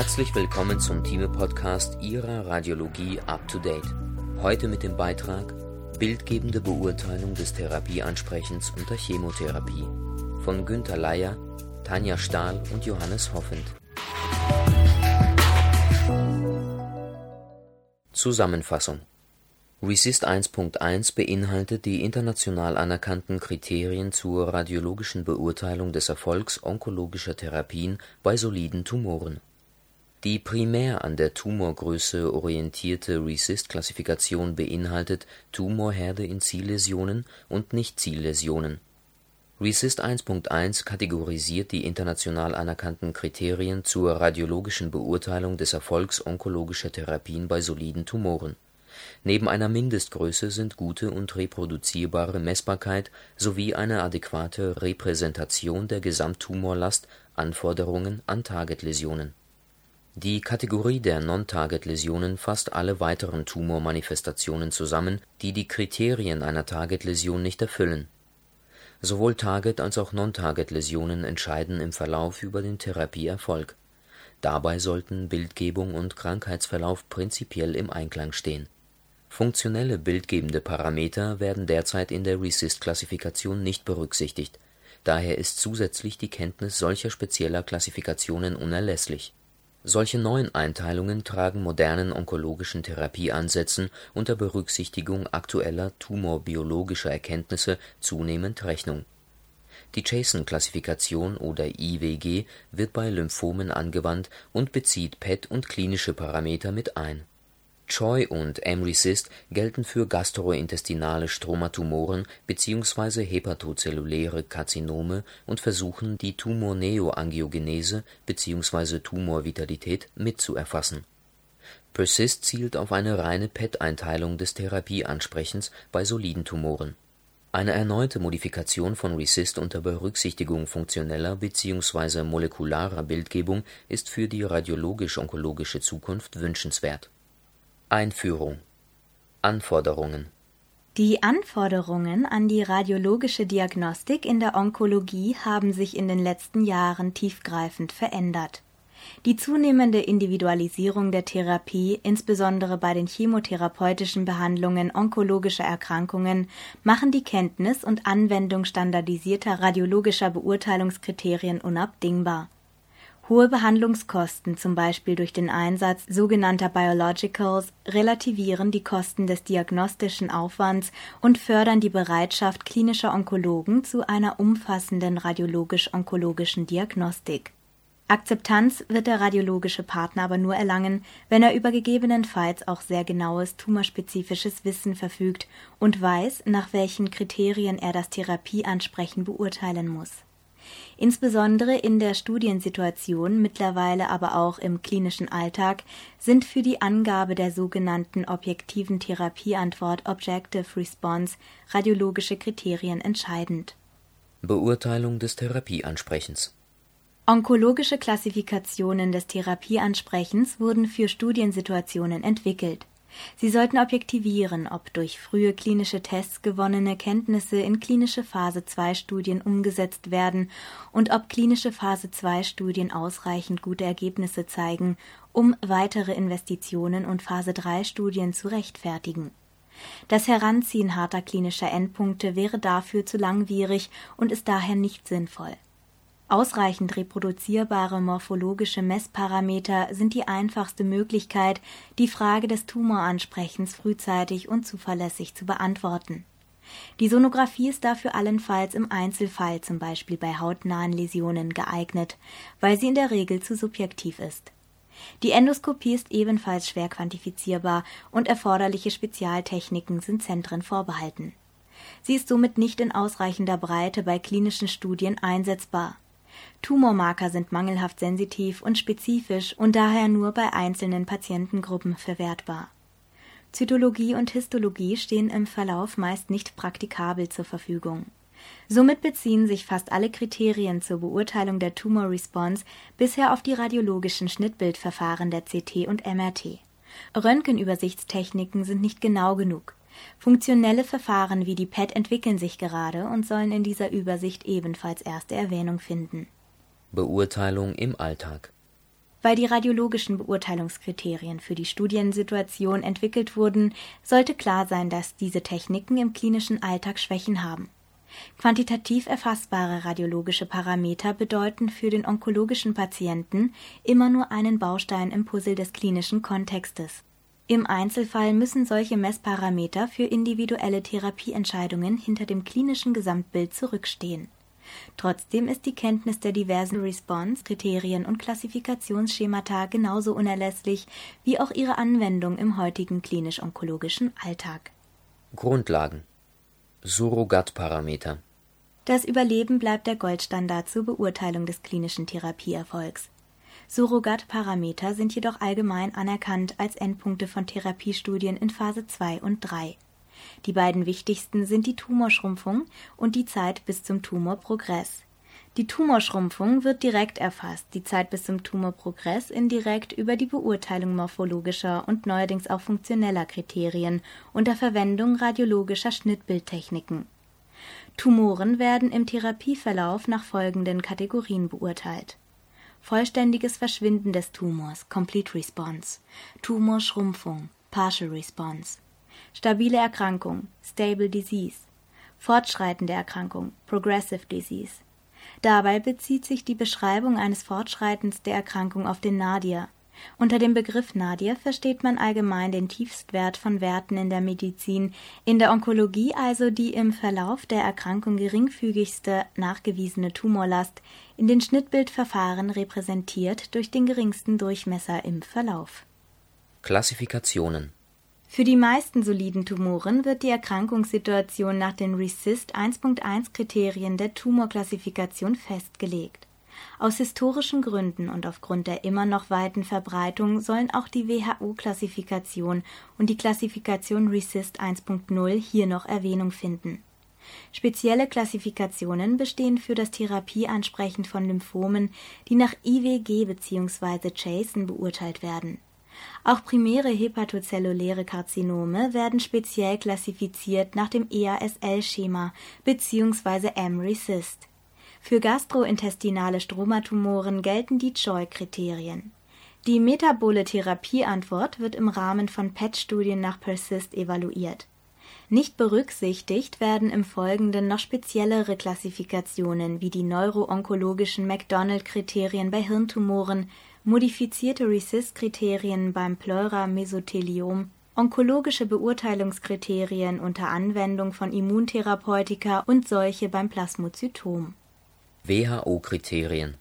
Herzlich willkommen zum Thieme-Podcast Ihrer Radiologie Up to Date. Heute mit dem Beitrag Bildgebende Beurteilung des Therapieansprechens unter Chemotherapie von Günter Leier, Tanja Stahl und Johannes Hoffend. Zusammenfassung RESIST 1.1 beinhaltet die international anerkannten Kriterien zur radiologischen Beurteilung des Erfolgs onkologischer Therapien bei soliden Tumoren die primär an der Tumorgröße orientierte RECIST-Klassifikation beinhaltet Tumorherde in Zielläsionen und Nicht-Zielläsionen. RECIST 1.1 kategorisiert die international anerkannten Kriterien zur radiologischen Beurteilung des Erfolgs onkologischer Therapien bei soliden Tumoren. Neben einer Mindestgröße sind gute und reproduzierbare Messbarkeit sowie eine adäquate Repräsentation der Gesamttumorlast Anforderungen an Targetläsionen die Kategorie der Non-Target-Läsionen fasst alle weiteren Tumormanifestationen zusammen, die die Kriterien einer Target-Läsion nicht erfüllen. Sowohl Target als auch Non-Target-Läsionen entscheiden im Verlauf über den Therapieerfolg. Dabei sollten Bildgebung und Krankheitsverlauf prinzipiell im Einklang stehen. Funktionelle bildgebende Parameter werden derzeit in der RECIST-Klassifikation nicht berücksichtigt, daher ist zusätzlich die Kenntnis solcher spezieller Klassifikationen unerlässlich solche neuen Einteilungen tragen modernen onkologischen Therapieansätzen unter Berücksichtigung aktueller tumorbiologischer Erkenntnisse zunehmend Rechnung. Die Jason-Klassifikation oder IWG wird bei Lymphomen angewandt und bezieht PET und klinische Parameter mit ein Choi und Emrysist gelten für gastrointestinale Stromatumoren bzw. hepatozelluläre Karzinome und versuchen die Tumorneoangiogenese bzw. Tumorvitalität mitzuerfassen. PERSIST zielt auf eine reine PET-Einteilung des Therapieansprechens bei soliden Tumoren. Eine erneute Modifikation von RECIST unter Berücksichtigung funktioneller bzw. molekularer Bildgebung ist für die radiologisch-onkologische Zukunft wünschenswert Einführung. Anforderungen. Die Anforderungen an die radiologische Diagnostik in der Onkologie haben sich in den letzten Jahren tiefgreifend verändert. Die zunehmende Individualisierung der Therapie, insbesondere bei den chemotherapeutischen Behandlungen onkologischer Erkrankungen, machen die Kenntnis und Anwendung standardisierter radiologischer Beurteilungskriterien unabdingbar Hohe Behandlungskosten, zum Beispiel durch den Einsatz sogenannter Biologicals, relativieren die Kosten des diagnostischen Aufwands und fördern die Bereitschaft klinischer Onkologen zu einer umfassenden radiologisch-onkologischen Diagnostik. Akzeptanz wird der radiologische Partner aber nur erlangen, wenn er über gegebenenfalls auch sehr genaues tumorspezifisches Wissen verfügt und weiß, nach welchen Kriterien er das Therapieansprechen beurteilen muss Insbesondere in der Studiensituation, mittlerweile aber auch im klinischen Alltag, sind für die Angabe der sogenannten objektiven Therapieantwort (Objective Response) radiologische Kriterien entscheidend. Beurteilung des Therapieansprechens Onkologische Klassifikationen des Therapieansprechens wurden für Studiensituationen entwickelt Sie sollten objektivieren, ob durch frühe klinische Tests gewonnene Kenntnisse in Klinische-Phase-II-Studien umgesetzt werden und ob Klinische-Phase-II-Studien ausreichend gute Ergebnisse zeigen, um weitere Investitionen und Phase-III-Studien zu rechtfertigen. Das Heranziehen harter klinischer Endpunkte wäre dafür zu langwierig und ist daher nicht sinnvoll Ausreichend reproduzierbare morphologische Messparameter sind die einfachste Möglichkeit, die Frage des Tumoransprechens frühzeitig und zuverlässig zu beantworten. Die Sonographie ist dafür allenfalls im Einzelfall, zum Beispiel bei hautnahen Läsionen, geeignet, weil sie in der Regel zu subjektiv ist. Die Endoskopie ist ebenfalls schwer quantifizierbar und erforderliche Spezialtechniken sind Zentren vorbehalten. Sie ist somit nicht in ausreichender Breite bei klinischen Studien einsetzbar Tumormarker sind mangelhaft sensitiv und spezifisch und daher nur bei einzelnen Patientengruppen verwertbar. Zytologie und Histologie stehen im Verlauf meist nicht praktikabel zur Verfügung. Somit beziehen sich fast alle Kriterien zur Beurteilung der Tumor-Response bisher auf die radiologischen Schnittbildverfahren der CT und MRT. Röntgenübersichtstechniken sind nicht genau genug. Funktionelle Verfahren wie die PET entwickeln sich gerade und sollen in dieser Übersicht ebenfalls erste Erwähnung finden Beurteilung im Alltag Weil die radiologischen Beurteilungskriterien für die Studiensituation entwickelt wurden, sollte klar sein, dass diese Techniken im klinischen Alltag Schwächen haben. Quantitativ erfassbare radiologische Parameter bedeuten für den onkologischen Patienten immer nur einen Baustein im Puzzle des klinischen Kontextes. Im Einzelfall müssen solche Messparameter für individuelle Therapieentscheidungen hinter dem klinischen Gesamtbild zurückstehen Trotzdem ist die Kenntnis der diversen Response-Kriterien und Klassifikationsschemata genauso unerlässlich wie auch ihre Anwendung im heutigen klinisch-onkologischen Alltag. Grundlagen Surrogatparameter Das Überleben bleibt der Goldstandard zur Beurteilung des klinischen Therapieerfolgs. Surrogatparameter sind jedoch allgemein anerkannt als Endpunkte von Therapiestudien in Phase 2 und 3 die beiden wichtigsten sind die Tumorschrumpfung und die Zeit bis zum Tumorprogress. Die Tumorschrumpfung wird direkt erfasst, die Zeit bis zum Tumorprogress indirekt über die Beurteilung morphologischer und neuerdings auch funktioneller Kriterien unter Verwendung radiologischer Schnittbildtechniken. Tumoren werden im Therapieverlauf nach folgenden Kategorien beurteilt vollständiges Verschwinden des Tumors (Complete Response), Tumorschrumpfung (Partial Response stabile Erkrankung (Stable Disease), fortschreitende Erkrankung (Progressive Disease). Dabei bezieht sich die Beschreibung eines Fortschreitens der Erkrankung auf den Nadir. Unter dem Begriff Nadir versteht man allgemein den Tiefstwert von Werten in der Medizin, in der Onkologie also die im Verlauf der Erkrankung geringfügigste nachgewiesene Tumorlast, in den Schnittbildverfahren repräsentiert durch den geringsten Durchmesser im Verlauf. Klassifikationen für die meisten soliden Tumoren wird die Erkrankungssituation nach den RECIST 1.1 Kriterien der Tumorklassifikation festgelegt. Aus historischen Gründen und aufgrund der immer noch weiten Verbreitung sollen auch die WHO-Klassifikation und die Klassifikation RECIST 1.0 hier noch Erwähnung finden. Spezielle Klassifikationen bestehen für das Therapieansprechen von Lymphomen, die nach IWG bzw. Jason beurteilt werden auch primäre hepatozelluläre Karzinome werden speziell klassifiziert nach dem EASL-Schema bzw. M-RECIST. Für gastrointestinale Stromatumoren gelten die Choi-Kriterien. Die metabole Therapieantwort wird im Rahmen von PET-Studien nach PERSIST evaluiert. Nicht berücksichtigt werden im Folgenden noch speziellere Klassifikationen wie die neuroonkologischen McDonald-Kriterien bei Hirntumoren modifizierte RECIST-Kriterien beim Pleura-Mesotheliom, onkologische Beurteilungskriterien unter Anwendung von Immuntherapeutika und solche beim Plasmozytom. WHO-Kriterien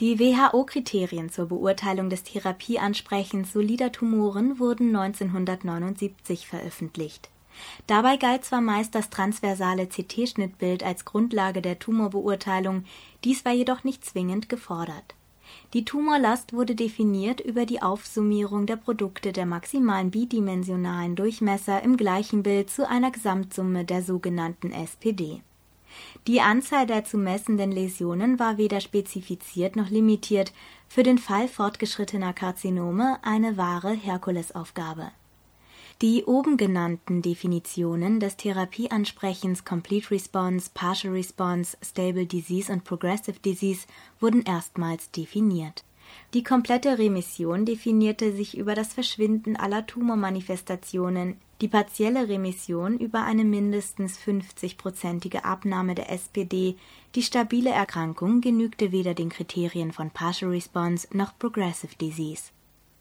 Die WHO-Kriterien zur Beurteilung des Therapieansprechens solider Tumoren wurden 1979 veröffentlicht. Dabei galt zwar meist das transversale CT-Schnittbild als Grundlage der Tumorbeurteilung, dies war jedoch nicht zwingend gefordert die Tumorlast wurde definiert über die Aufsummierung der Produkte der maximalen bidimensionalen Durchmesser im gleichen Bild zu einer Gesamtsumme der sogenannten SPD. Die Anzahl der zu messenden Läsionen war weder spezifiziert noch limitiert, für den Fall fortgeschrittener Karzinome eine wahre Herkulesaufgabe die oben genannten Definitionen des Therapieansprechens Complete Response, Partial Response, Stable Disease und Progressive Disease wurden erstmals definiert. Die komplette Remission definierte sich über das Verschwinden aller Tumormanifestationen, die partielle Remission über eine mindestens 50-prozentige Abnahme der SPD, die stabile Erkrankung genügte weder den Kriterien von Partial Response noch Progressive Disease.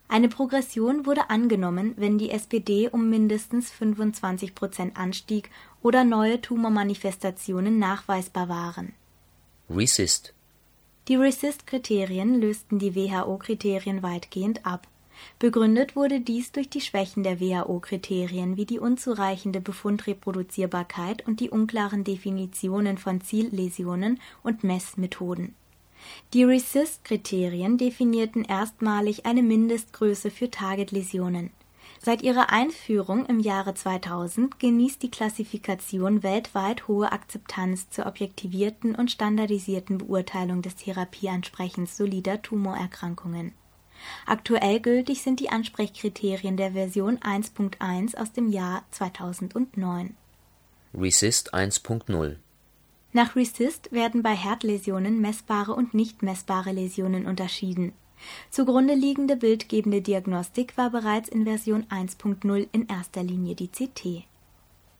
Eine Progression wurde angenommen, wenn die SPD um mindestens 25 Prozent anstieg oder neue Tumormanifestationen nachweisbar waren. RECIST Die RECIST-Kriterien lösten die WHO-Kriterien weitgehend ab. Begründet wurde dies durch die Schwächen der WHO-Kriterien wie die unzureichende Befundreproduzierbarkeit und die unklaren Definitionen von Zielläsionen und Messmethoden die RECIST-Kriterien definierten erstmalig eine Mindestgröße für Target-Läsionen. Seit ihrer Einführung im Jahre 2000 genießt die Klassifikation weltweit hohe Akzeptanz zur objektivierten und standardisierten Beurteilung des Therapieansprechens solider Tumorerkrankungen. Aktuell gültig sind die Ansprechkriterien der Version 1.1 aus dem Jahr 2009. RECIST 1.0 nach RECIST werden bei Herdläsionen messbare und nicht messbare Läsionen unterschieden. Zugrunde liegende bildgebende Diagnostik war bereits in Version 1.0 in erster Linie die CT.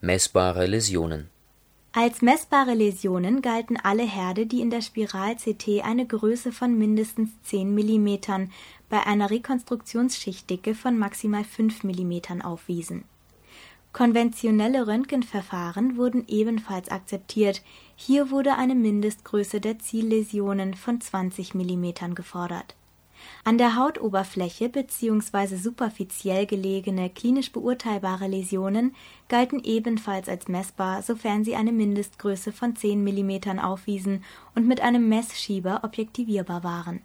Messbare Läsionen Als messbare Läsionen galten alle Herde, die in der Spiral-CT eine Größe von mindestens 10 mm bei einer Rekonstruktionsschichtdicke von maximal 5 mm aufwiesen. Konventionelle Röntgenverfahren wurden ebenfalls akzeptiert, hier wurde eine Mindestgröße der Zielläsionen von 20 mm gefordert an der Hautoberfläche bzw. superfiziell gelegene klinisch beurteilbare Läsionen galten ebenfalls als messbar, sofern sie eine Mindestgröße von 10 mm aufwiesen und mit einem Messschieber objektivierbar waren.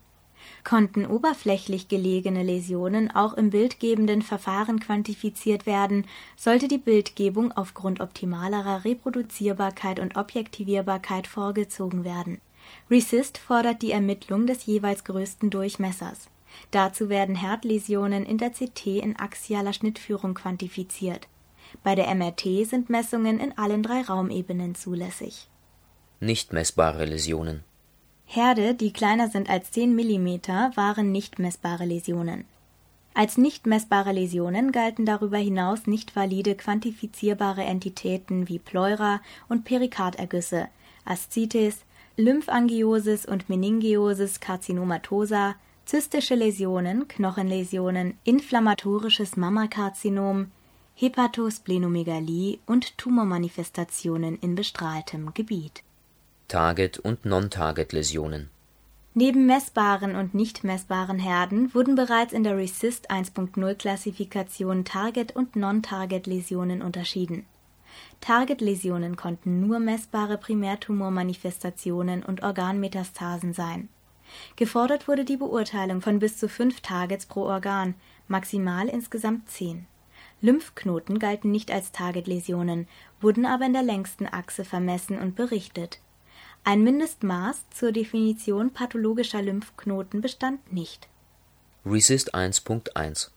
Konnten oberflächlich gelegene Läsionen auch im bildgebenden Verfahren quantifiziert werden, sollte die Bildgebung aufgrund optimalerer Reproduzierbarkeit und Objektivierbarkeit vorgezogen werden RECIST fordert die Ermittlung des jeweils größten Durchmessers. Dazu werden Herdläsionen in der CT in axialer Schnittführung quantifiziert. Bei der MRT sind Messungen in allen drei Raumebenen zulässig. Nicht messbare Läsionen Herde, die kleiner sind als 10 mm, waren nicht messbare Läsionen. Als nicht messbare Läsionen galten darüber hinaus nicht valide quantifizierbare Entitäten wie Pleura und Perikardergüsse, Aszites, Lymphangiosis und Meningiosis carcinomatosa, zystische Läsionen, Knochenläsionen, inflammatorisches Mammakarzinom, Hepatosplenomegalie und Tumormanifestationen in bestrahltem Gebiet. Target- und Non-Target-Läsionen Neben messbaren und nicht messbaren Herden wurden bereits in der RECIST 1.0 Klassifikation Target- und Non-Target-Läsionen unterschieden Target-Läsionen konnten nur messbare Primärtumormanifestationen und Organmetastasen sein. Gefordert wurde die Beurteilung von bis zu fünf Targets pro Organ, maximal insgesamt zehn. Lymphknoten galten nicht als Target-Läsionen, wurden aber in der längsten Achse vermessen und berichtet. Ein Mindestmaß zur Definition pathologischer Lymphknoten bestand nicht. RECIST 1.1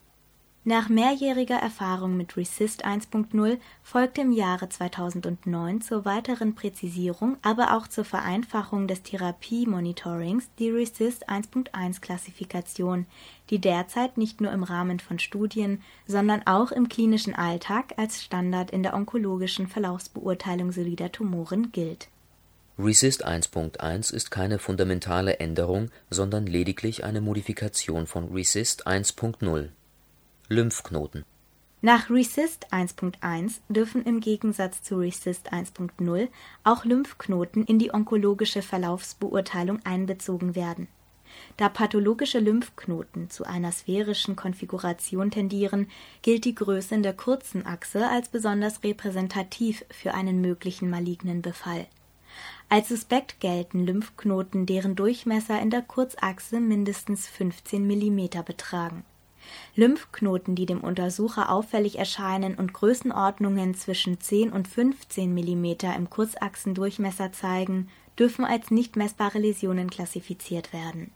nach mehrjähriger Erfahrung mit RECIST 1.0 folgte im Jahre 2009 zur weiteren Präzisierung, aber auch zur Vereinfachung des Therapie-Monitorings die RECIST 1.1-Klassifikation, die derzeit nicht nur im Rahmen von Studien, sondern auch im klinischen Alltag als Standard in der onkologischen Verlaufsbeurteilung solider Tumoren gilt. RECIST 1.1 ist keine fundamentale Änderung, sondern lediglich eine Modifikation von RECIST 1.0 Lymphknoten Nach RECIST 1.1 dürfen im Gegensatz zu RECIST 1.0 auch Lymphknoten in die onkologische Verlaufsbeurteilung einbezogen werden. Da pathologische Lymphknoten zu einer sphärischen Konfiguration tendieren, gilt die Größe in der kurzen Achse als besonders repräsentativ für einen möglichen malignen Befall. Als suspekt gelten Lymphknoten, deren Durchmesser in der Kurzachse mindestens 15 mm betragen Lymphknoten, die dem Untersucher auffällig erscheinen und Größenordnungen zwischen 10 und 15 mm im Kurzachsendurchmesser zeigen, dürfen als nicht messbare Läsionen klassifiziert werden.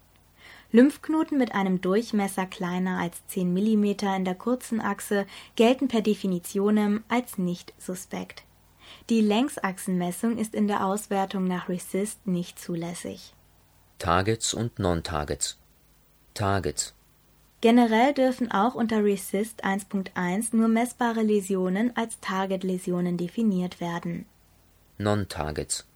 Lymphknoten mit einem Durchmesser kleiner als 10 mm in der kurzen Achse gelten per Definitionem als nicht suspekt. Die Längsachsenmessung ist in der Auswertung nach RECIST nicht zulässig. Targets und Non-Targets Targets Generell dürfen auch unter RECIST 1.1 nur messbare Läsionen als Target-Läsionen definiert werden. Non-Targets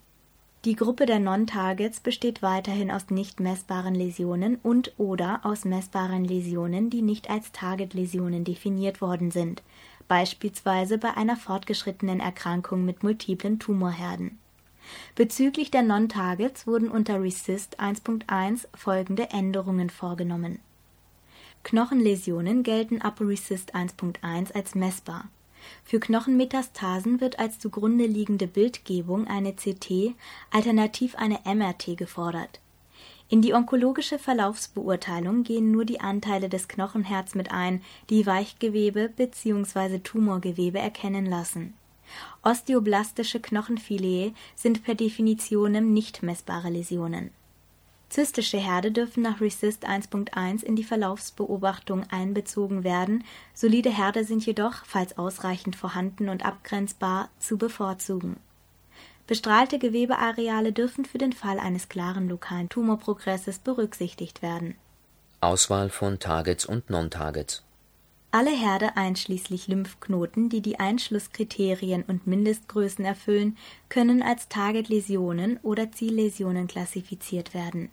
Die Gruppe der Non-Targets besteht weiterhin aus nicht messbaren Läsionen und/oder aus messbaren Läsionen, die nicht als Target-Läsionen definiert worden sind, beispielsweise bei einer fortgeschrittenen Erkrankung mit multiplen Tumorherden. Bezüglich der Non-Targets wurden unter RECIST 1.1 folgende Änderungen vorgenommen Knochenläsionen gelten ab RECIST 1.1 als messbar. Für Knochenmetastasen wird als zugrunde liegende Bildgebung eine CT, alternativ eine MRT gefordert. In die onkologische Verlaufsbeurteilung gehen nur die Anteile des Knochenherz mit ein, die Weichgewebe bzw. Tumorgewebe erkennen lassen. Osteoblastische Knochenfilet sind per Definitionem nicht messbare Läsionen Zystische Herde dürfen nach RECIST 1.1 in die Verlaufsbeobachtung einbezogen werden, solide Herde sind jedoch, falls ausreichend vorhanden und abgrenzbar, zu bevorzugen. Bestrahlte Gewebeareale dürfen für den Fall eines klaren lokalen Tumorprogresses berücksichtigt werden. Auswahl von Targets und Non-Targets alle Herde einschließlich Lymphknoten, die die Einschlusskriterien und Mindestgrößen erfüllen, können als Target-Läsionen oder Zielläsionen klassifiziert werden.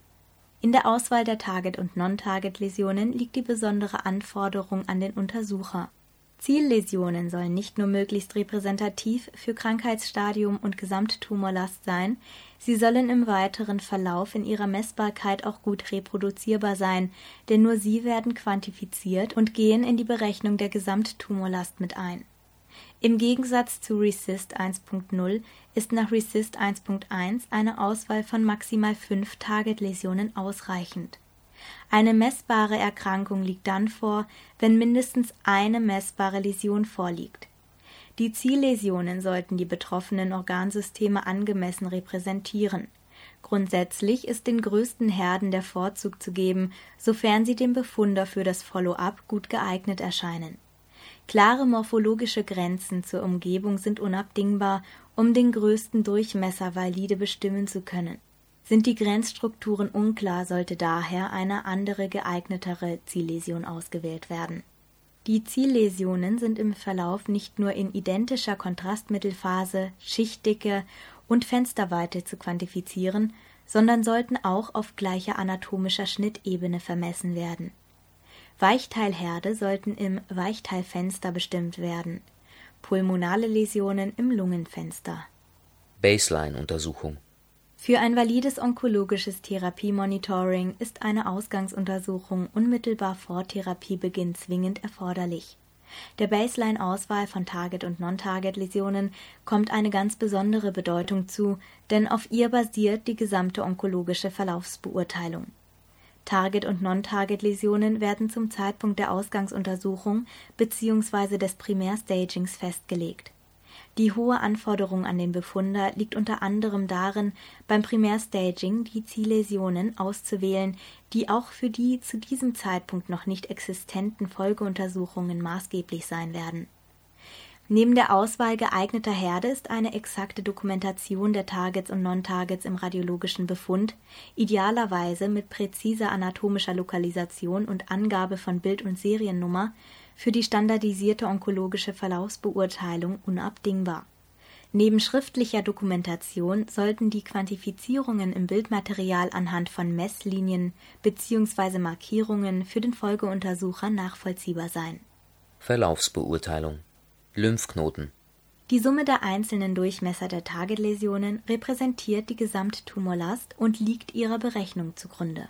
In der Auswahl der Target- und Non-Target-Läsionen liegt die besondere Anforderung an den Untersucher Zielläsionen sollen nicht nur möglichst repräsentativ für Krankheitsstadium und Gesamttumorlast sein, sie sollen im weiteren Verlauf in ihrer Messbarkeit auch gut reproduzierbar sein, denn nur sie werden quantifiziert und gehen in die Berechnung der Gesamttumorlast mit ein. Im Gegensatz zu RECIST 1.0 ist nach RECIST 1.1 eine Auswahl von maximal fünf Target-Läsionen ausreichend eine messbare Erkrankung liegt dann vor, wenn mindestens eine messbare Läsion vorliegt. Die Zielläsionen sollten die betroffenen Organsysteme angemessen repräsentieren. Grundsätzlich ist den größten Herden der Vorzug zu geben, sofern sie dem Befunder für das Follow-up gut geeignet erscheinen. Klare morphologische Grenzen zur Umgebung sind unabdingbar, um den größten Durchmesser valide bestimmen zu können. Sind die Grenzstrukturen unklar, sollte daher eine andere geeignetere Zielläsion ausgewählt werden. Die Zielläsionen sind im Verlauf nicht nur in identischer Kontrastmittelphase, Schichtdicke und Fensterweite zu quantifizieren, sondern sollten auch auf gleicher anatomischer Schnittebene vermessen werden. Weichteilherde sollten im Weichteilfenster bestimmt werden, pulmonale Läsionen im Lungenfenster. Baseline-Untersuchung für ein valides onkologisches Therapiemonitoring ist eine Ausgangsuntersuchung unmittelbar vor Therapiebeginn zwingend erforderlich. Der Baseline-Auswahl von Target- und Non-Target-Läsionen kommt eine ganz besondere Bedeutung zu, denn auf ihr basiert die gesamte onkologische Verlaufsbeurteilung. Target- und Non-Target-Läsionen werden zum Zeitpunkt der Ausgangsuntersuchung bzw. des Primärstagings festgelegt die hohe Anforderung an den Befunder liegt unter anderem darin, beim Primärstaging die Zielläsionen auszuwählen, die auch für die zu diesem Zeitpunkt noch nicht existenten Folgeuntersuchungen maßgeblich sein werden. Neben der Auswahl geeigneter Herde ist eine exakte Dokumentation der Targets und Non-Targets im radiologischen Befund, idealerweise mit präziser anatomischer Lokalisation und Angabe von Bild- und Seriennummer, für die standardisierte onkologische Verlaufsbeurteilung unabdingbar. Neben schriftlicher Dokumentation sollten die Quantifizierungen im Bildmaterial anhand von Messlinien bzw. Markierungen für den Folgeuntersucher nachvollziehbar sein. Verlaufsbeurteilung Lymphknoten Die Summe der einzelnen Durchmesser der Targetläsionen repräsentiert die Gesamttumorlast und liegt ihrer Berechnung zugrunde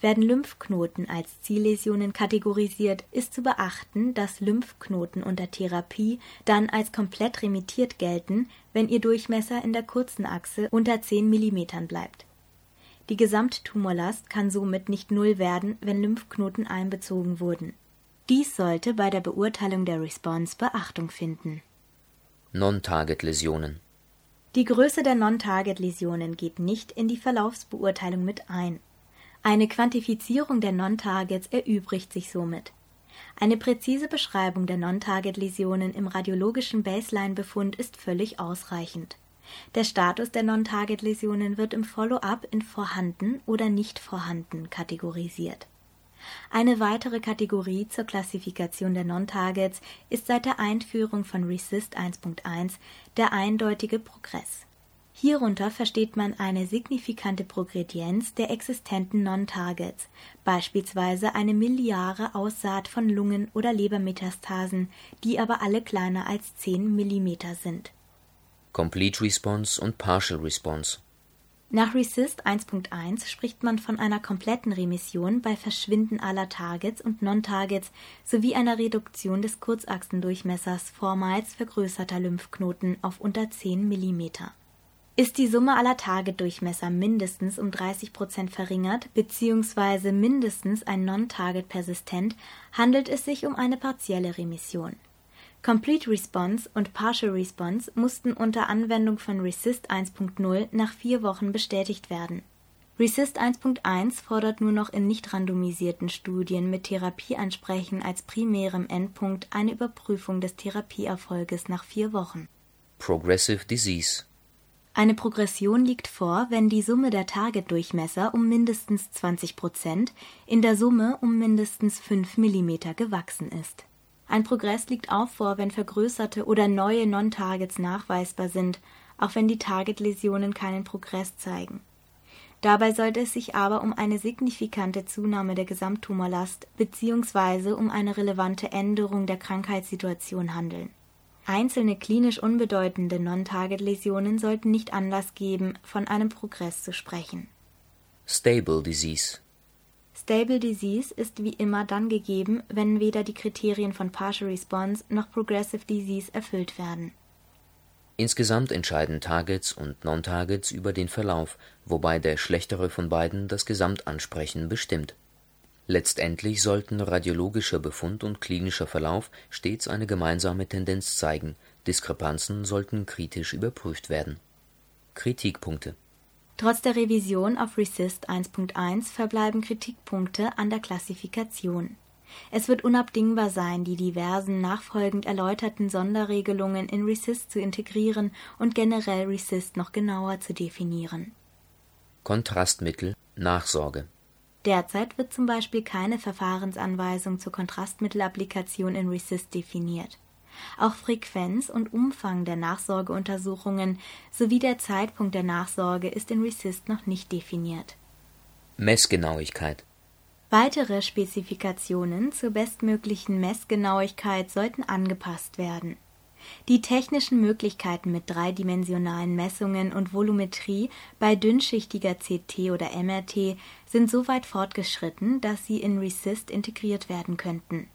werden Lymphknoten als Zielläsionen kategorisiert, ist zu beachten, dass Lymphknoten unter Therapie dann als komplett remittiert gelten, wenn ihr Durchmesser in der kurzen Achse unter 10 mm bleibt. Die Gesamttumorlast kann somit nicht null werden, wenn Lymphknoten einbezogen wurden. Dies sollte bei der Beurteilung der Response Beachtung finden. Non-Target-Läsionen Die Größe der Non-Target-Läsionen geht nicht in die Verlaufsbeurteilung mit ein eine Quantifizierung der Non-Targets erübrigt sich somit. Eine präzise Beschreibung der Non-Target-Läsionen im radiologischen Baseline-Befund ist völlig ausreichend. Der Status der Non-Target-Läsionen wird im Follow-up in vorhanden oder nicht vorhanden kategorisiert. Eine weitere Kategorie zur Klassifikation der Non-Targets ist seit der Einführung von RECIST 1.1 der eindeutige Progress Hierunter versteht man eine signifikante Progredienz der existenten Non-Targets, beispielsweise eine miliare Aussaat von Lungen- oder Lebermetastasen, die aber alle kleiner als 10 mm sind. Complete Response und Partial Response Nach RECIST 1.1 spricht man von einer kompletten Remission bei Verschwinden aller Targets und Non-Targets sowie einer Reduktion des Kurzachsendurchmessers vormals vergrößerter Lymphknoten auf unter 10 mm ist die Summe aller Target-Durchmesser mindestens um 30 Prozent verringert bzw. mindestens ein Non-Target persistent, handelt es sich um eine partielle Remission. Complete Response und Partial Response mussten unter Anwendung von RECIST 1.0 nach vier Wochen bestätigt werden. RECIST 1.1 fordert nur noch in nicht randomisierten Studien mit Therapieansprechen als primärem Endpunkt eine Überprüfung des Therapieerfolges nach vier Wochen. Progressive Disease Eine Progression liegt vor, wenn die Summe der Targetdurchmesser um mindestens 20 Prozent in der Summe um mindestens 5 mm gewachsen ist. Ein Progress liegt auch vor, wenn vergrößerte oder neue Non-Targets nachweisbar sind, auch wenn die Target-Läsionen keinen Progress zeigen. Dabei sollte es sich aber um eine signifikante Zunahme der Gesamttumorlast bzw. um eine relevante Änderung der Krankheitssituation handeln Einzelne klinisch unbedeutende Non-Target-Läsionen sollten nicht Anlass geben, von einem Progress zu sprechen. Stable Disease Stable Disease ist wie immer dann gegeben, wenn weder die Kriterien von Partial Response noch Progressive Disease erfüllt werden. Insgesamt entscheiden Targets und Non-Targets über den Verlauf, wobei der schlechtere von beiden das Gesamtansprechen bestimmt Letztendlich sollten radiologischer Befund und klinischer Verlauf stets eine gemeinsame Tendenz zeigen, Diskrepanzen sollten kritisch überprüft werden. Kritikpunkte Trotz der Revision auf RECIST 1.1 verbleiben Kritikpunkte an der Klassifikation. Es wird unabdingbar sein, die diversen nachfolgend erläuterten Sonderregelungen in RECIST zu integrieren und generell RECIST noch genauer zu definieren. Kontrastmittel Nachsorge Derzeit wird zum Beispiel keine Verfahrensanweisung zur Kontrastmittelapplikation in RECIST definiert. Auch Frequenz und Umfang der Nachsorgeuntersuchungen sowie der Zeitpunkt der Nachsorge ist in RECIST noch nicht definiert. Messgenauigkeit Weitere Spezifikationen zur bestmöglichen Messgenauigkeit sollten angepasst werden die technischen Möglichkeiten mit dreidimensionalen Messungen und Volumetrie bei dünnschichtiger CT oder MRT sind so weit fortgeschritten, dass sie in RECIST integriert werden könnten.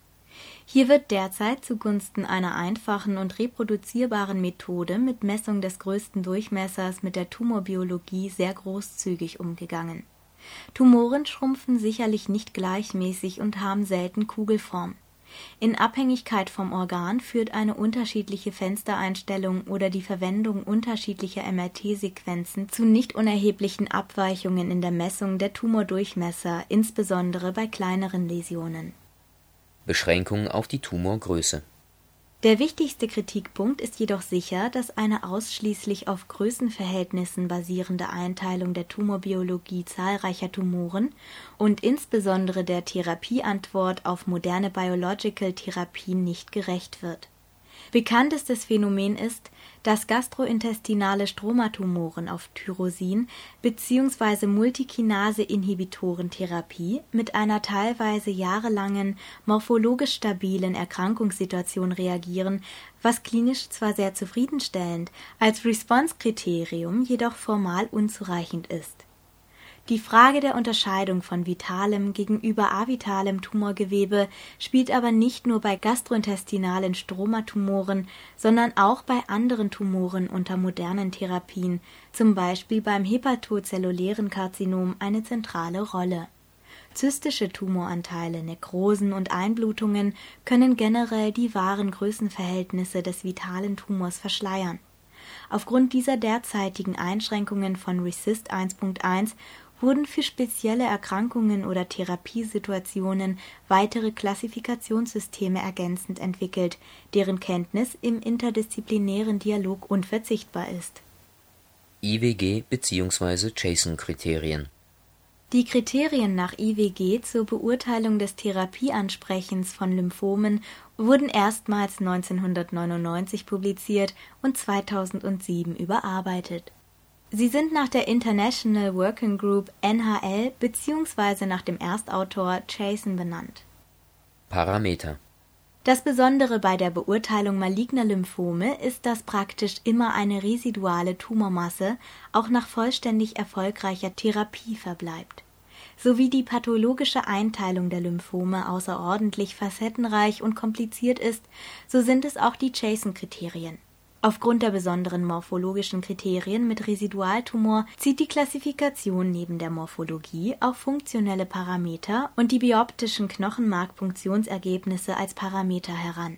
Hier wird derzeit zugunsten einer einfachen und reproduzierbaren Methode mit Messung des größten Durchmessers mit der Tumorbiologie sehr großzügig umgegangen. Tumoren schrumpfen sicherlich nicht gleichmäßig und haben selten Kugelform in Abhängigkeit vom Organ führt eine unterschiedliche Fenstereinstellung oder die Verwendung unterschiedlicher MRT-Sequenzen zu nicht unerheblichen Abweichungen in der Messung der Tumordurchmesser, insbesondere bei kleineren Läsionen. Beschränkung auf die Tumorgröße. Der wichtigste Kritikpunkt ist jedoch sicher, dass eine ausschließlich auf Größenverhältnissen basierende Einteilung der Tumorbiologie zahlreicher Tumoren und insbesondere der Therapieantwort auf moderne Biological-Therapien nicht gerecht wird Bekanntestes Phänomen ist, dass gastrointestinale Stromatumoren auf Tyrosin bzw. Multikinase-Inhibitoren-Therapie mit einer teilweise jahrelangen morphologisch stabilen Erkrankungssituation reagieren, was klinisch zwar sehr zufriedenstellend, als Response-Kriterium jedoch formal unzureichend ist die Frage der Unterscheidung von vitalem gegenüber avitalem Tumorgewebe spielt aber nicht nur bei gastrointestinalen Stromatumoren, sondern auch bei anderen Tumoren unter modernen Therapien, zum Beispiel beim hepatozellulären Karzinom, eine zentrale Rolle. Zystische Tumoranteile, Nekrosen und Einblutungen können generell die wahren Größenverhältnisse des vitalen Tumors verschleiern. Aufgrund dieser derzeitigen Einschränkungen von RECIST 1.1 wurden für spezielle Erkrankungen oder Therapiesituationen weitere Klassifikationssysteme ergänzend entwickelt, deren Kenntnis im interdisziplinären Dialog unverzichtbar ist. IWG bzw. JASON-Kriterien Die Kriterien nach IWG zur Beurteilung des Therapieansprechens von Lymphomen wurden erstmals 1999 publiziert und 2007 überarbeitet Sie sind nach der International Working Group NHL bzw. nach dem Erstautor Jason benannt. Parameter Das Besondere bei der Beurteilung maligner Lymphome ist, dass praktisch immer eine residuale Tumormasse auch nach vollständig erfolgreicher Therapie verbleibt. Sowie die pathologische Einteilung der Lymphome außerordentlich facettenreich und kompliziert ist, so sind es auch die Jason-Kriterien Aufgrund der besonderen morphologischen Kriterien mit Residualtumor zieht die Klassifikation neben der Morphologie auch funktionelle Parameter und die bioptischen Knochenmarkfunktionsergebnisse als Parameter heran.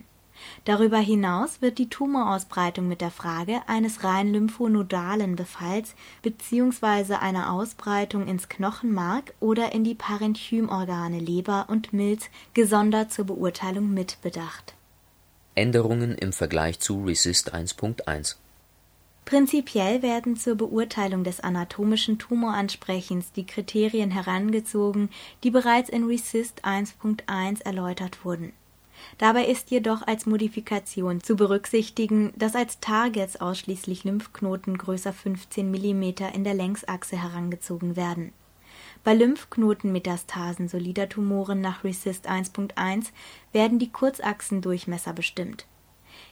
Darüber hinaus wird die Tumorausbreitung mit der Frage eines rein lymphonodalen Befalls bzw. einer Ausbreitung ins Knochenmark oder in die Parenchymorgane Leber und Milz gesondert zur Beurteilung mitbedacht Änderungen im Vergleich zu RECIST 1.1 Prinzipiell werden zur Beurteilung des anatomischen Tumoransprechens die Kriterien herangezogen, die bereits in RECIST 1.1 erläutert wurden. Dabei ist jedoch als Modifikation zu berücksichtigen, dass als Targets ausschließlich Lymphknoten größer 15 mm in der Längsachse herangezogen werden. Bei Lymphknotenmetastasen solider Tumoren nach RECIST 1.1 werden die Kurzachsendurchmesser bestimmt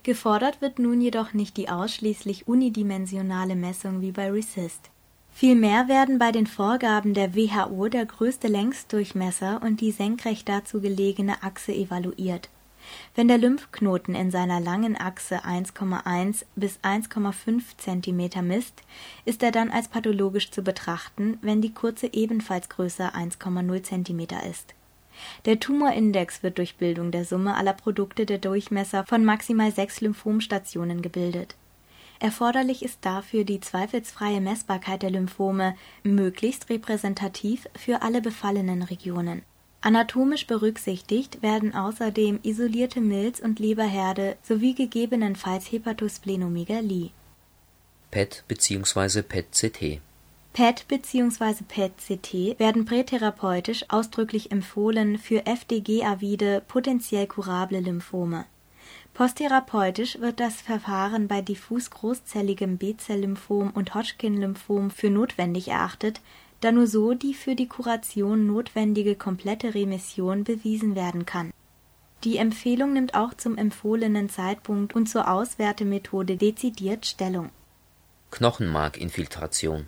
Gefordert wird nun jedoch nicht die ausschließlich unidimensionale Messung wie bei RECIST. Vielmehr werden bei den Vorgaben der WHO der größte Längsdurchmesser und die senkrecht dazu gelegene Achse evaluiert. Wenn der Lymphknoten in seiner langen Achse 1,1 bis 1,5 cm misst, ist er dann als pathologisch zu betrachten, wenn die kurze ebenfalls größer 1,0 cm ist der Tumorindex wird durch Bildung der Summe aller Produkte der Durchmesser von maximal sechs Lymphomstationen gebildet. Erforderlich ist dafür die zweifelsfreie Messbarkeit der Lymphome, möglichst repräsentativ für alle befallenen Regionen. Anatomisch berücksichtigt werden außerdem isolierte Milz und Leberherde sowie gegebenenfalls Hepatosplenomegalie. PET bzw. PET-CT PET bzw. PET-CT werden prätherapeutisch ausdrücklich empfohlen für FDG-avide potentiell kurable Lymphome. Posttherapeutisch wird das Verfahren bei diffus großzelligem B-Zell-Lymphom und Hodgkin-Lymphom für notwendig erachtet, da nur so die für die Kuration notwendige komplette Remission bewiesen werden kann. Die Empfehlung nimmt auch zum empfohlenen Zeitpunkt und zur Auswertemethode dezidiert Stellung. Knochenmarkinfiltration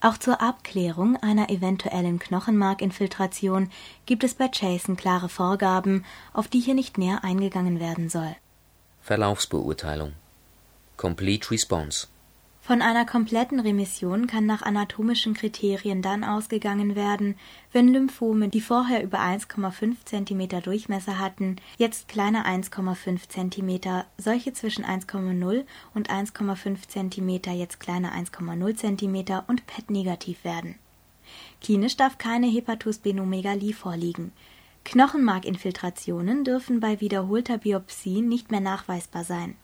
auch zur Abklärung einer eventuellen Knochenmarkinfiltration gibt es bei Jason klare Vorgaben, auf die hier nicht näher eingegangen werden soll. Verlaufsbeurteilung Complete Response von einer kompletten Remission kann nach anatomischen Kriterien dann ausgegangen werden, wenn Lymphome, die vorher über 1,5 cm Durchmesser hatten, jetzt kleiner 1,5 cm, solche zwischen 1,0 und 1,5 cm jetzt kleiner 1,0 cm und PET-negativ werden. Klinisch darf keine Hepatosplenomegalie vorliegen. Knochenmarkinfiltrationen dürfen bei wiederholter Biopsie nicht mehr nachweisbar sein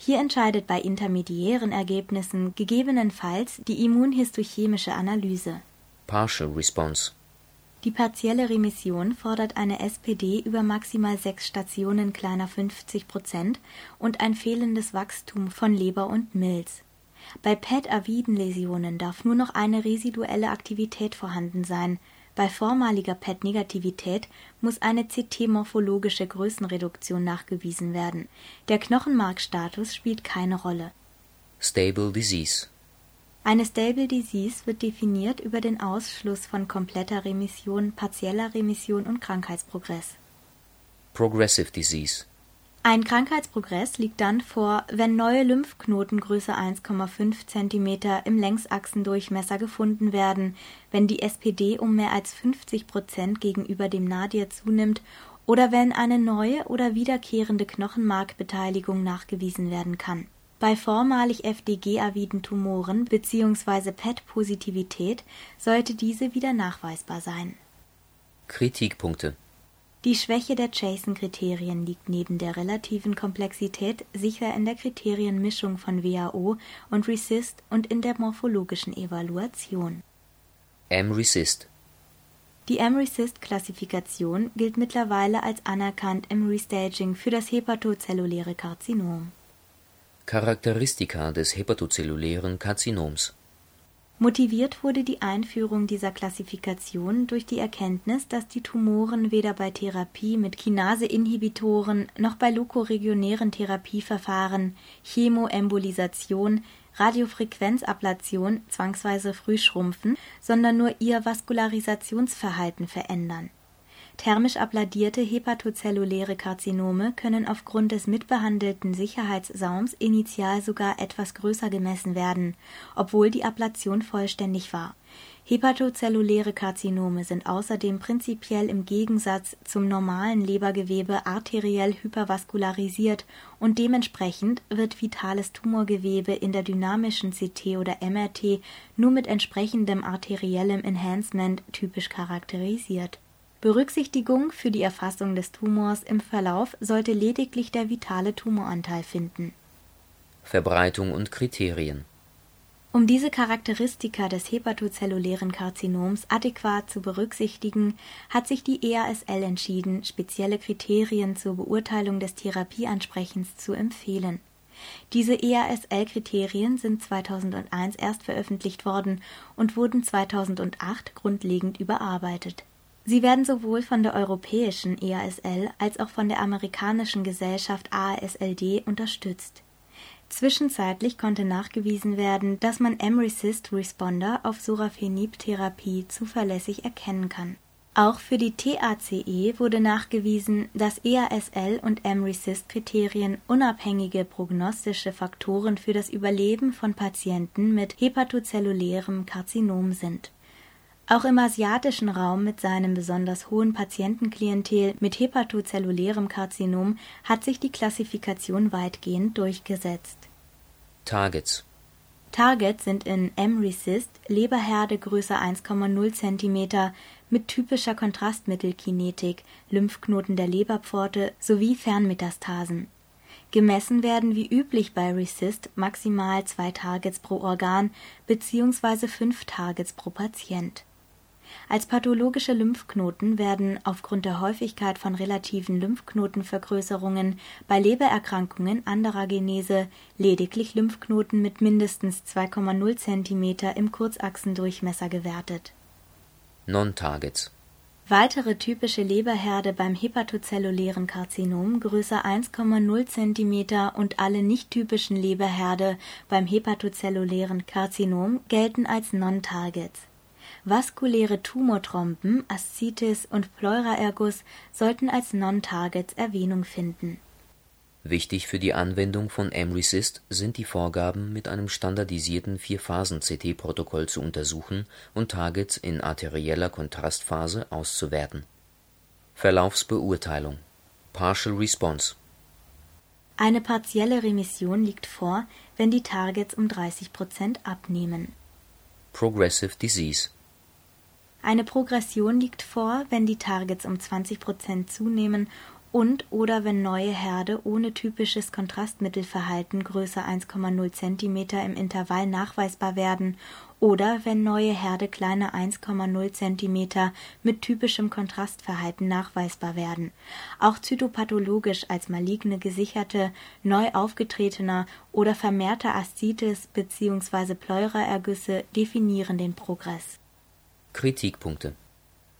hier entscheidet bei intermediären Ergebnissen gegebenenfalls die immunhistochemische Analyse. Partial Response Die partielle Remission fordert eine SPD über maximal sechs Stationen kleiner 50 Prozent und ein fehlendes Wachstum von Leber und Milz. Bei PET-aviden Läsionen darf nur noch eine residuelle Aktivität vorhanden sein bei vormaliger PET-Negativität muss eine CT-morphologische Größenreduktion nachgewiesen werden. Der Knochenmarkstatus spielt keine Rolle. Stable Disease Eine Stable Disease wird definiert über den Ausschluss von kompletter Remission, partieller Remission und Krankheitsprogress. Progressive Disease ein Krankheitsprogress liegt dann vor, wenn neue Lymphknoten größer 1,5 cm im Längsachsendurchmesser gefunden werden, wenn die SPD um mehr als 50 Prozent gegenüber dem Nadir zunimmt oder wenn eine neue oder wiederkehrende Knochenmarkbeteiligung nachgewiesen werden kann. Bei vormalig FDG-aviden Tumoren bzw. PET-Positivität sollte diese wieder nachweisbar sein. Kritikpunkte die Schwäche der Jason-Kriterien liegt neben der relativen Komplexität sicher in der Kriterienmischung von WHO und RECIST und in der morphologischen Evaluation. M-RECIST Die M-RECIST-Klassifikation gilt mittlerweile als anerkannt im Restaging für das hepatozelluläre Karzinom. Charakteristika des hepatozellulären Karzinoms Motiviert wurde die Einführung dieser Klassifikation durch die Erkenntnis, dass die Tumoren weder bei Therapie mit Kinase-Inhibitoren noch bei lokoregionären Therapieverfahren, Chemoembolisation, Radiofrequenzablation zwangsweise früh schrumpfen, sondern nur ihr Vaskularisationsverhalten verändern Thermisch abladierte hepatozelluläre Karzinome können aufgrund des mitbehandelten Sicherheitssaums initial sogar etwas größer gemessen werden, obwohl die Ablation vollständig war. Hepatozelluläre Karzinome sind außerdem prinzipiell im Gegensatz zum normalen Lebergewebe arteriell hypervaskularisiert und dementsprechend wird vitales Tumorgewebe in der dynamischen CT oder MRT nur mit entsprechendem arteriellem Enhancement typisch charakterisiert Berücksichtigung für die Erfassung des Tumors im Verlauf sollte lediglich der vitale Tumoranteil finden. Verbreitung und Kriterien Um diese Charakteristika des hepatozellulären Karzinoms adäquat zu berücksichtigen, hat sich die EASL entschieden, spezielle Kriterien zur Beurteilung des Therapieansprechens zu empfehlen. Diese EASL-Kriterien sind 2001 erst veröffentlicht worden und wurden 2008 grundlegend überarbeitet. Sie werden sowohl von der europäischen EASL als auch von der amerikanischen Gesellschaft AASLD unterstützt Zwischenzeitlich konnte nachgewiesen werden, dass man M-Resist-Responder auf Sorafenib-Therapie zuverlässig erkennen kann. Auch für die TACE wurde nachgewiesen, dass EASL und M-Resist-Kriterien unabhängige prognostische Faktoren für das Überleben von Patienten mit hepatozellulärem Karzinom sind. Auch im asiatischen Raum mit seinem besonders hohen Patientenklientel mit hepatozellulärem Karzinom hat sich die Klassifikation weitgehend durchgesetzt. Targets Targets sind in M-Resist Leberherde größer 1,0 cm mit typischer Kontrastmittelkinetik, Lymphknoten der Leberpforte sowie Fernmetastasen. Gemessen werden wie üblich bei Resist maximal zwei Targets pro Organ bzw. fünf Targets pro Patient als pathologische Lymphknoten werden aufgrund der Häufigkeit von relativen Lymphknotenvergrößerungen bei Lebererkrankungen anderer Genese lediglich Lymphknoten mit mindestens 2,0 cm im Kurzachsendurchmesser gewertet. Non-Targets Weitere typische Leberherde beim hepatozellulären Karzinom größer 1,0 cm und alle nicht typischen Leberherde beim hepatozellulären Karzinom gelten als Non-Targets Vaskuläre Tumortromben (Aszites und Pleuraerguss) sollten als Non-Targets Erwähnung finden. Wichtig für die Anwendung von M-Resist sind die Vorgaben, mit einem standardisierten Vier-Phasen-CT-Protokoll zu untersuchen und Targets in arterieller Kontrastphase auszuwerten. Verlaufsbeurteilung Partial Response Eine partielle Remission liegt vor, wenn die Targets um 30% abnehmen. Progressive Disease eine Progression liegt vor, wenn die Targets um 20% zunehmen und/oder wenn neue Herde ohne typisches Kontrastmittelverhalten größer 1,0 cm im Intervall nachweisbar werden oder wenn neue Herde kleiner 1,0 cm mit typischem Kontrastverhalten nachweisbar werden. Auch zytopathologisch als maligne gesicherte, neu aufgetretener oder vermehrter Aszites bzw. Pleuraergüsse definieren den Progress Kritikpunkte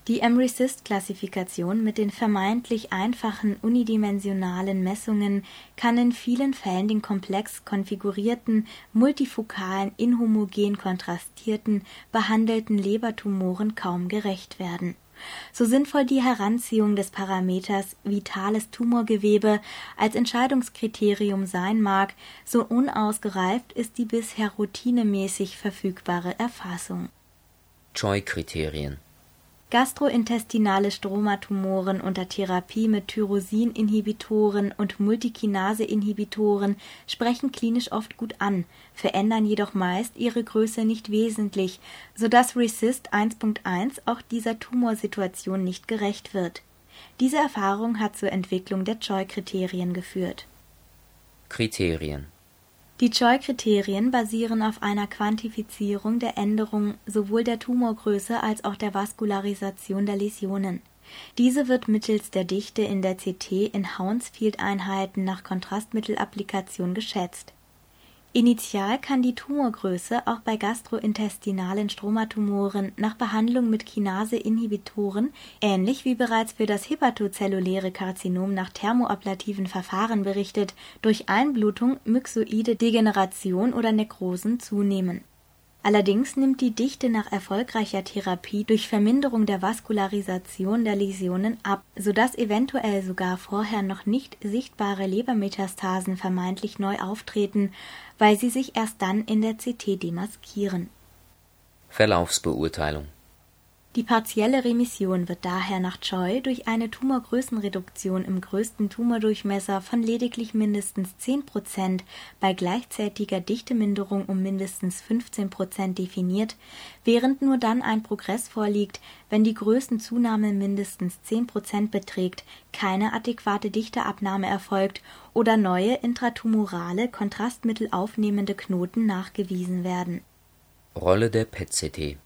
Die M-Resist-Klassifikation mit den vermeintlich einfachen unidimensionalen Messungen kann in vielen Fällen den komplex konfigurierten, multifokalen, inhomogen kontrastierten, behandelten Lebertumoren kaum gerecht werden. So sinnvoll die Heranziehung des Parameters vitales Tumorgewebe als Entscheidungskriterium sein mag, so unausgereift ist die bisher routinemäßig verfügbare Erfassung Choi-Kriterien Gastrointestinale Stromatumoren unter Therapie mit Tyrosin-Inhibitoren und Multikinase-Inhibitoren sprechen klinisch oft gut an, verändern jedoch meist ihre Größe nicht wesentlich, so dass RECIST 1.1 auch dieser Tumorsituation nicht gerecht wird. Diese Erfahrung hat zur Entwicklung der Choi-Kriterien geführt. Kriterien die Choi-Kriterien basieren auf einer Quantifizierung der Änderung sowohl der Tumorgröße als auch der Vaskularisation der Läsionen. Diese wird mittels der Dichte in der CT in Hounsfield-Einheiten nach Kontrastmittelapplikation geschätzt Initial kann die Tumorgröße auch bei gastrointestinalen Stromatumoren nach Behandlung mit Kinase-Inhibitoren, ähnlich wie bereits für das hepatozelluläre Karzinom nach thermoablativen Verfahren berichtet, durch Einblutung, myxoide Degeneration oder Nekrosen zunehmen Allerdings nimmt die Dichte nach erfolgreicher Therapie durch Verminderung der Vaskularisation der Läsionen ab, sodass eventuell sogar vorher noch nicht sichtbare Lebermetastasen vermeintlich neu auftreten, weil sie sich erst dann in der CT demaskieren. Verlaufsbeurteilung die partielle Remission wird daher nach Choi durch eine Tumorgrößenreduktion im größten Tumordurchmesser von lediglich mindestens 10 Prozent bei gleichzeitiger Dichteminderung um mindestens 15 Prozent definiert, während nur dann ein Progress vorliegt, wenn die Größenzunahme mindestens 10 Prozent beträgt, keine adäquate Dichteabnahme erfolgt oder neue intratumorale kontrastmittelaufnehmende Knoten nachgewiesen werden. Rolle der PET-CT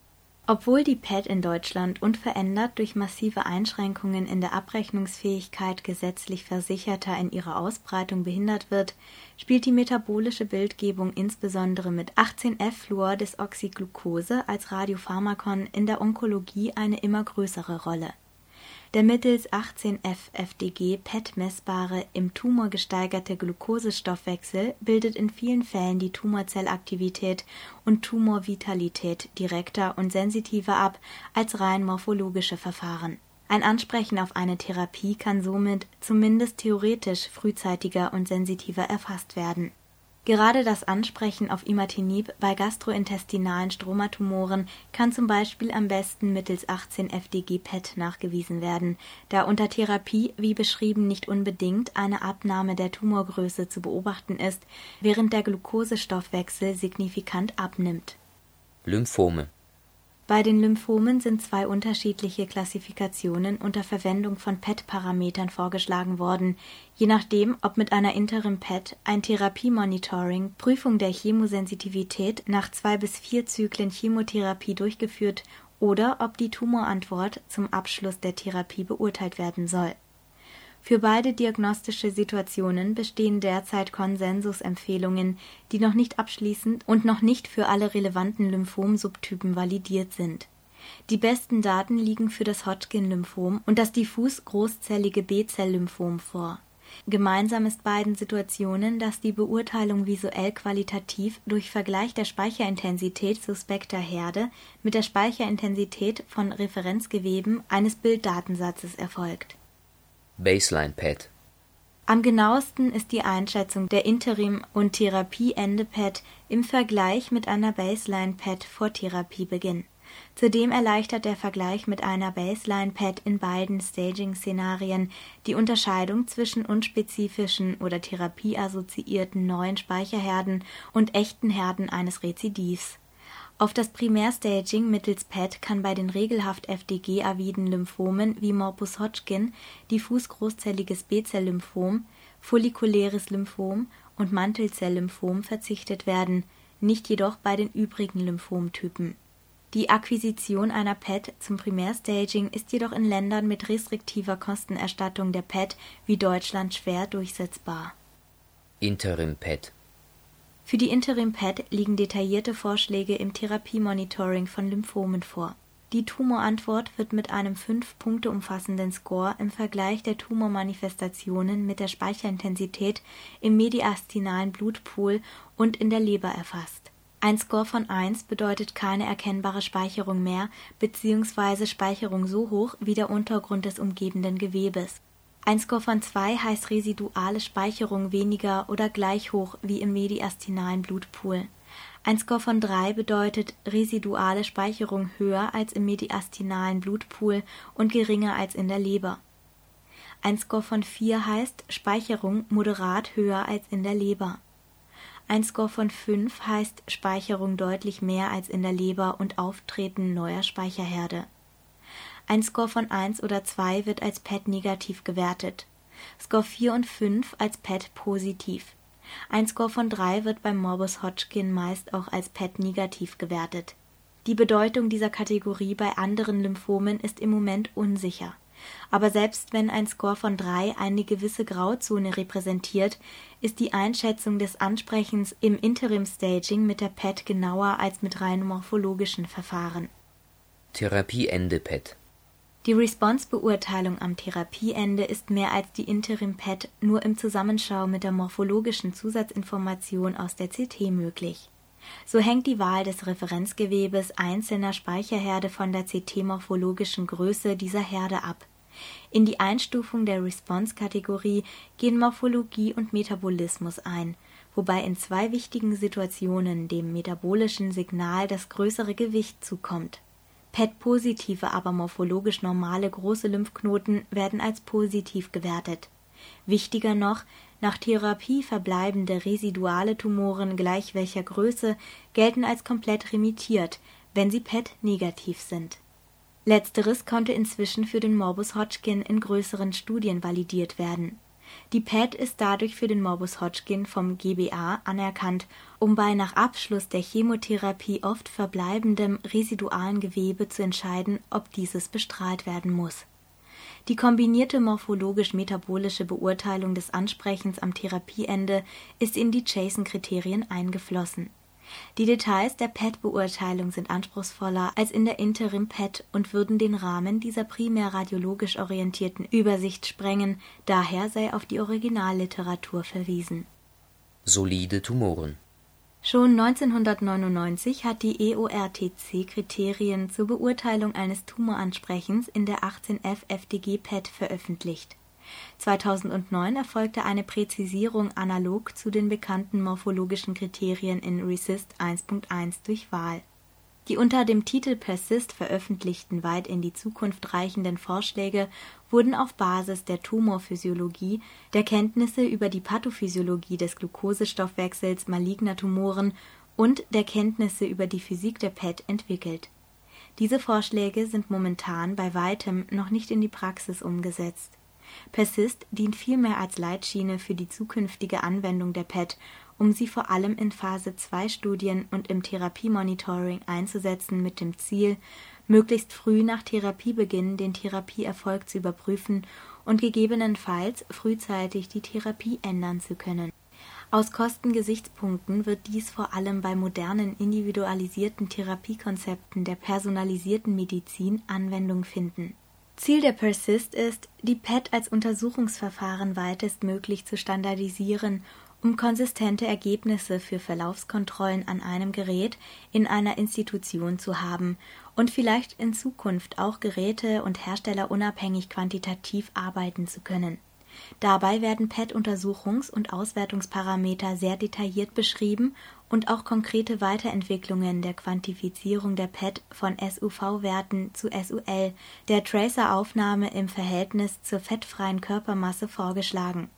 obwohl die PET in Deutschland unverändert durch massive Einschränkungen in der Abrechnungsfähigkeit gesetzlich Versicherter in ihrer Ausbreitung behindert wird, spielt die metabolische Bildgebung insbesondere mit 18F-Fluor-Desoxyglucose als Radiopharmakon in der Onkologie eine immer größere Rolle der mittels 18F-FDG PET messbare, im Tumor gesteigerte Glucosestoffwechsel bildet in vielen Fällen die Tumorzellaktivität und Tumorvitalität direkter und sensitiver ab als rein morphologische Verfahren. Ein Ansprechen auf eine Therapie kann somit zumindest theoretisch frühzeitiger und sensitiver erfasst werden Gerade das Ansprechen auf Imatinib bei gastrointestinalen Stromatumoren kann zum Beispiel am besten mittels 18-FDG-PET nachgewiesen werden, da unter Therapie wie beschrieben nicht unbedingt eine Abnahme der Tumorgröße zu beobachten ist, während der Glukosestoffwechsel signifikant abnimmt. Lymphome bei den Lymphomen sind zwei unterschiedliche Klassifikationen unter Verwendung von PET-Parametern vorgeschlagen worden, je nachdem, ob mit einer Interim-PET ein Therapiemonitoring (Prüfung der Chemosensitivität nach zwei bis vier Zyklen Chemotherapie) durchgeführt oder ob die Tumorantwort zum Abschluss der Therapie beurteilt werden soll für beide diagnostische Situationen bestehen derzeit Konsensusempfehlungen, die noch nicht abschließend und noch nicht für alle relevanten Lymphom-Subtypen validiert sind. Die besten Daten liegen für das Hodgkin-Lymphom und das diffus großzellige B-Zell-Lymphom vor. Gemeinsam ist beiden Situationen, dass die Beurteilung visuell qualitativ durch Vergleich der Speicherintensität suspekter Herde mit der Speicherintensität von Referenzgeweben eines Bilddatensatzes erfolgt Baseline-Pad Am genauesten ist die Einschätzung der Interim und Therapieende-Pad im Vergleich mit einer Baseline-Pad vor Therapiebeginn. Zudem erleichtert der Vergleich mit einer Baseline-Pad in beiden Staging-Szenarien die Unterscheidung zwischen unspezifischen oder therapieassoziierten neuen Speicherherden und echten Herden eines Rezidivs auf das Primärstaging mittels PET kann bei den regelhaft FDG-aviden Lymphomen wie Morbus Hodgkin, diffus großzelliges B-Zell-Lymphom, follikuläres Lymphom und Mantelzell-Lymphom verzichtet werden, nicht jedoch bei den übrigen Lymphomtypen. Die Akquisition einer PET zum Primärstaging ist jedoch in Ländern mit restriktiver Kostenerstattung der PET wie Deutschland schwer durchsetzbar. Interim-PET für die Interim-PET liegen detaillierte Vorschläge im Therapiemonitoring von Lymphomen vor. Die Tumorantwort wird mit einem fünf Punkte umfassenden Score im Vergleich der Tumormanifestationen mit der Speicherintensität im mediastinalen Blutpool und in der Leber erfasst. Ein Score von 1 bedeutet keine erkennbare Speicherung mehr bzw. Speicherung so hoch wie der Untergrund des umgebenden Gewebes ein Score von 2 heißt residuale Speicherung weniger oder gleich hoch wie im mediastinalen Blutpool. Ein Score von 3 bedeutet residuale Speicherung höher als im mediastinalen Blutpool und geringer als in der Leber. Ein Score von 4 heißt Speicherung moderat höher als in der Leber. Ein Score von 5 heißt Speicherung deutlich mehr als in der Leber und Auftreten neuer Speicherherde ein Score von 1 oder 2 wird als PET negativ gewertet, Score 4 und 5 als PET positiv. Ein Score von 3 wird beim Morbus Hodgkin meist auch als PET negativ gewertet. Die Bedeutung dieser Kategorie bei anderen Lymphomen ist im Moment unsicher. Aber selbst wenn ein Score von 3 eine gewisse Grauzone repräsentiert, ist die Einschätzung des Ansprechens im Interim-Staging mit der PET genauer als mit rein morphologischen Verfahren. Therapieende PET die Response-Beurteilung am Therapieende ist mehr als die Interim-PET nur im Zusammenschau mit der morphologischen Zusatzinformation aus der CT möglich. So hängt die Wahl des Referenzgewebes einzelner Speicherherde von der CT-morphologischen Größe dieser Herde ab. In die Einstufung der Response-Kategorie gehen Morphologie und Metabolismus ein, wobei in zwei wichtigen Situationen dem metabolischen Signal das größere Gewicht zukommt PET-positive, aber morphologisch normale große Lymphknoten werden als positiv gewertet. Wichtiger noch, nach Therapie verbleibende residuale Tumoren gleich welcher Größe gelten als komplett remittiert, wenn sie PET-negativ sind. Letzteres konnte inzwischen für den Morbus Hodgkin in größeren Studien validiert werden. Die PET ist dadurch für den Morbus Hodgkin vom GBA anerkannt, um bei nach Abschluss der Chemotherapie oft verbleibendem residualen Gewebe zu entscheiden, ob dieses bestrahlt werden muss. Die kombinierte morphologisch-metabolische Beurteilung des Ansprechens am Therapieende ist in die Jason-Kriterien eingeflossen die Details der PET-Beurteilung sind anspruchsvoller als in der Interim-PET und würden den Rahmen dieser primär radiologisch orientierten Übersicht sprengen, daher sei auf die Originalliteratur verwiesen. Solide Tumoren. Schon 1999 hat die EORTC Kriterien zur Beurteilung eines Tumoransprechens in der 18F FDG-PET veröffentlicht 2009 erfolgte eine Präzisierung analog zu den bekannten morphologischen Kriterien in RECIST 1.1 durch Wahl. Die unter dem Titel PERSIST veröffentlichten weit in die Zukunft reichenden Vorschläge wurden auf Basis der Tumorphysiologie, der Kenntnisse über die Pathophysiologie des Glucosestoffwechsels maligner Tumoren und der Kenntnisse über die Physik der PET entwickelt. Diese Vorschläge sind momentan bei weitem noch nicht in die Praxis umgesetzt PERSIST dient vielmehr als Leitschiene für die zukünftige Anwendung der PET, um sie vor allem in Phase-II-Studien und im Therapiemonitoring einzusetzen mit dem Ziel, möglichst früh nach Therapiebeginn den Therapieerfolg zu überprüfen und gegebenenfalls frühzeitig die Therapie ändern zu können. Aus Kostengesichtspunkten wird dies vor allem bei modernen individualisierten Therapiekonzepten der personalisierten Medizin Anwendung finden Ziel der PERSIST ist, die PET als Untersuchungsverfahren weitestmöglich zu standardisieren, um konsistente Ergebnisse für Verlaufskontrollen an einem Gerät in einer Institution zu haben und vielleicht in Zukunft auch Geräte und Hersteller unabhängig quantitativ arbeiten zu können. Dabei werden PET-Untersuchungs und Auswertungsparameter sehr detailliert beschrieben und auch konkrete Weiterentwicklungen der Quantifizierung der PET von SUV-Werten zu SUL, der Tracer-Aufnahme im Verhältnis zur fettfreien Körpermasse vorgeschlagen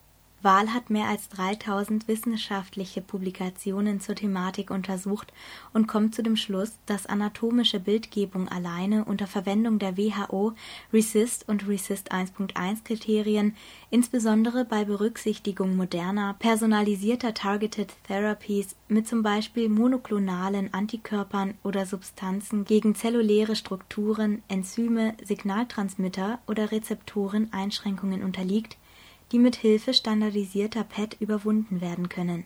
Wahl hat mehr als 3000 wissenschaftliche Publikationen zur Thematik untersucht und kommt zu dem Schluss, dass anatomische Bildgebung alleine unter Verwendung der WHO RECIST und RECIST 1.1 Kriterien, insbesondere bei Berücksichtigung moderner, personalisierter Targeted Therapies mit zum Beispiel monoklonalen Antikörpern oder Substanzen gegen zelluläre Strukturen, Enzyme, Signaltransmitter oder Rezeptoren Einschränkungen unterliegt die mit Hilfe standardisierter PET überwunden werden können.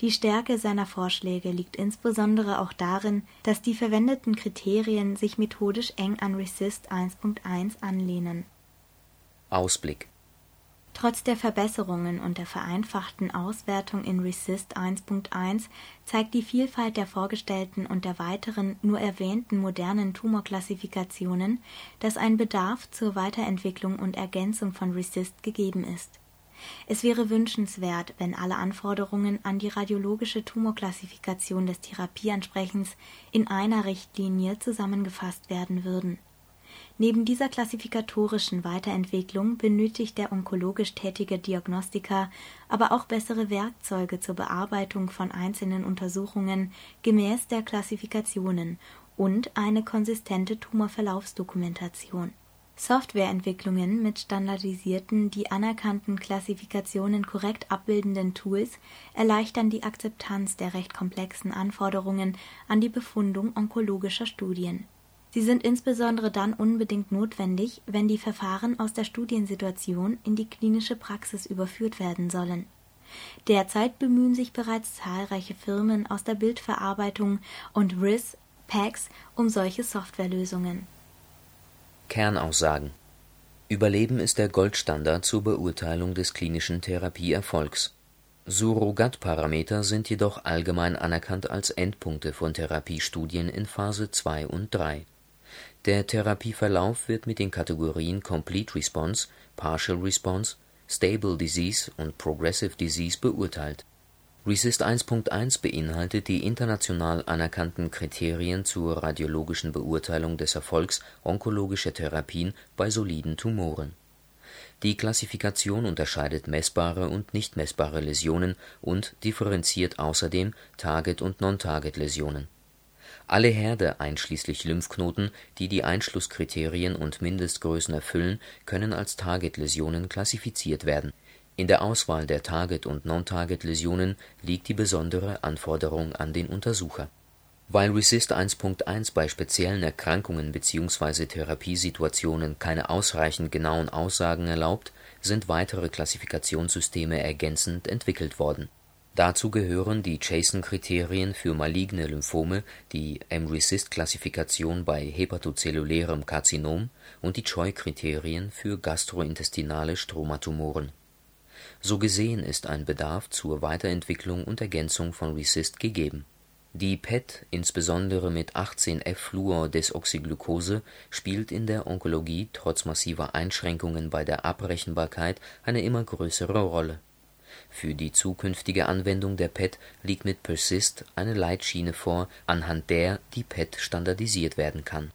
Die Stärke seiner Vorschläge liegt insbesondere auch darin, dass die verwendeten Kriterien sich methodisch eng an RECIST 1.1 anlehnen. Ausblick Trotz der Verbesserungen und der vereinfachten Auswertung in RECIST 1.1 zeigt die Vielfalt der vorgestellten und der weiteren nur erwähnten modernen Tumorklassifikationen, dass ein Bedarf zur Weiterentwicklung und Ergänzung von RECIST gegeben ist. Es wäre wünschenswert, wenn alle Anforderungen an die radiologische Tumorklassifikation des Therapieansprechens in einer Richtlinie zusammengefasst werden würden Neben dieser klassifikatorischen Weiterentwicklung benötigt der onkologisch tätige Diagnostiker aber auch bessere Werkzeuge zur Bearbeitung von einzelnen Untersuchungen gemäß der Klassifikationen und eine konsistente Tumorverlaufsdokumentation. Softwareentwicklungen mit standardisierten, die anerkannten Klassifikationen korrekt abbildenden Tools erleichtern die Akzeptanz der recht komplexen Anforderungen an die Befundung onkologischer Studien Sie sind insbesondere dann unbedingt notwendig, wenn die Verfahren aus der Studiensituation in die klinische Praxis überführt werden sollen. Derzeit bemühen sich bereits zahlreiche Firmen aus der Bildverarbeitung und RIS, PACS um solche Softwarelösungen. Kernaussagen Überleben ist der Goldstandard zur Beurteilung des klinischen Therapieerfolgs. Surrogatparameter sind jedoch allgemein anerkannt als Endpunkte von Therapiestudien in Phase 2 und 3 der Therapieverlauf wird mit den Kategorien Complete Response, Partial Response, Stable Disease und Progressive Disease beurteilt. RECIST 1.1 beinhaltet die international anerkannten Kriterien zur radiologischen Beurteilung des Erfolgs onkologischer Therapien bei soliden Tumoren. Die Klassifikation unterscheidet messbare und nicht messbare Läsionen und differenziert außerdem Target und Non-Target-Läsionen alle Herde einschließlich Lymphknoten, die die Einschlusskriterien und Mindestgrößen erfüllen, können als Targetläsionen klassifiziert werden. In der Auswahl der Target - und Non-Target-Läsionen liegt die besondere Anforderung an den Untersucher. Weil RECIST 1.1 bei speziellen Erkrankungen bzw. Therapiesituationen keine ausreichend genauen Aussagen erlaubt, sind weitere Klassifikationssysteme ergänzend entwickelt worden. Dazu gehören die Chason-Kriterien für maligne Lymphome, die MRECIST-Klassifikation bei hepatozellulärem Karzinom und die Choi-Kriterien für gastrointestinale Stromatumoren. So gesehen ist ein Bedarf zur Weiterentwicklung und Ergänzung von RECIST gegeben. Die PET, insbesondere mit 18F-Fluordesoxyglucose, spielt in der Onkologie trotz massiver Einschränkungen bei der Abrechenbarkeit eine immer größere Rolle. Für die zukünftige Anwendung der PET liegt mit PERSIST eine Leitschiene vor, anhand der die PET standardisiert werden kann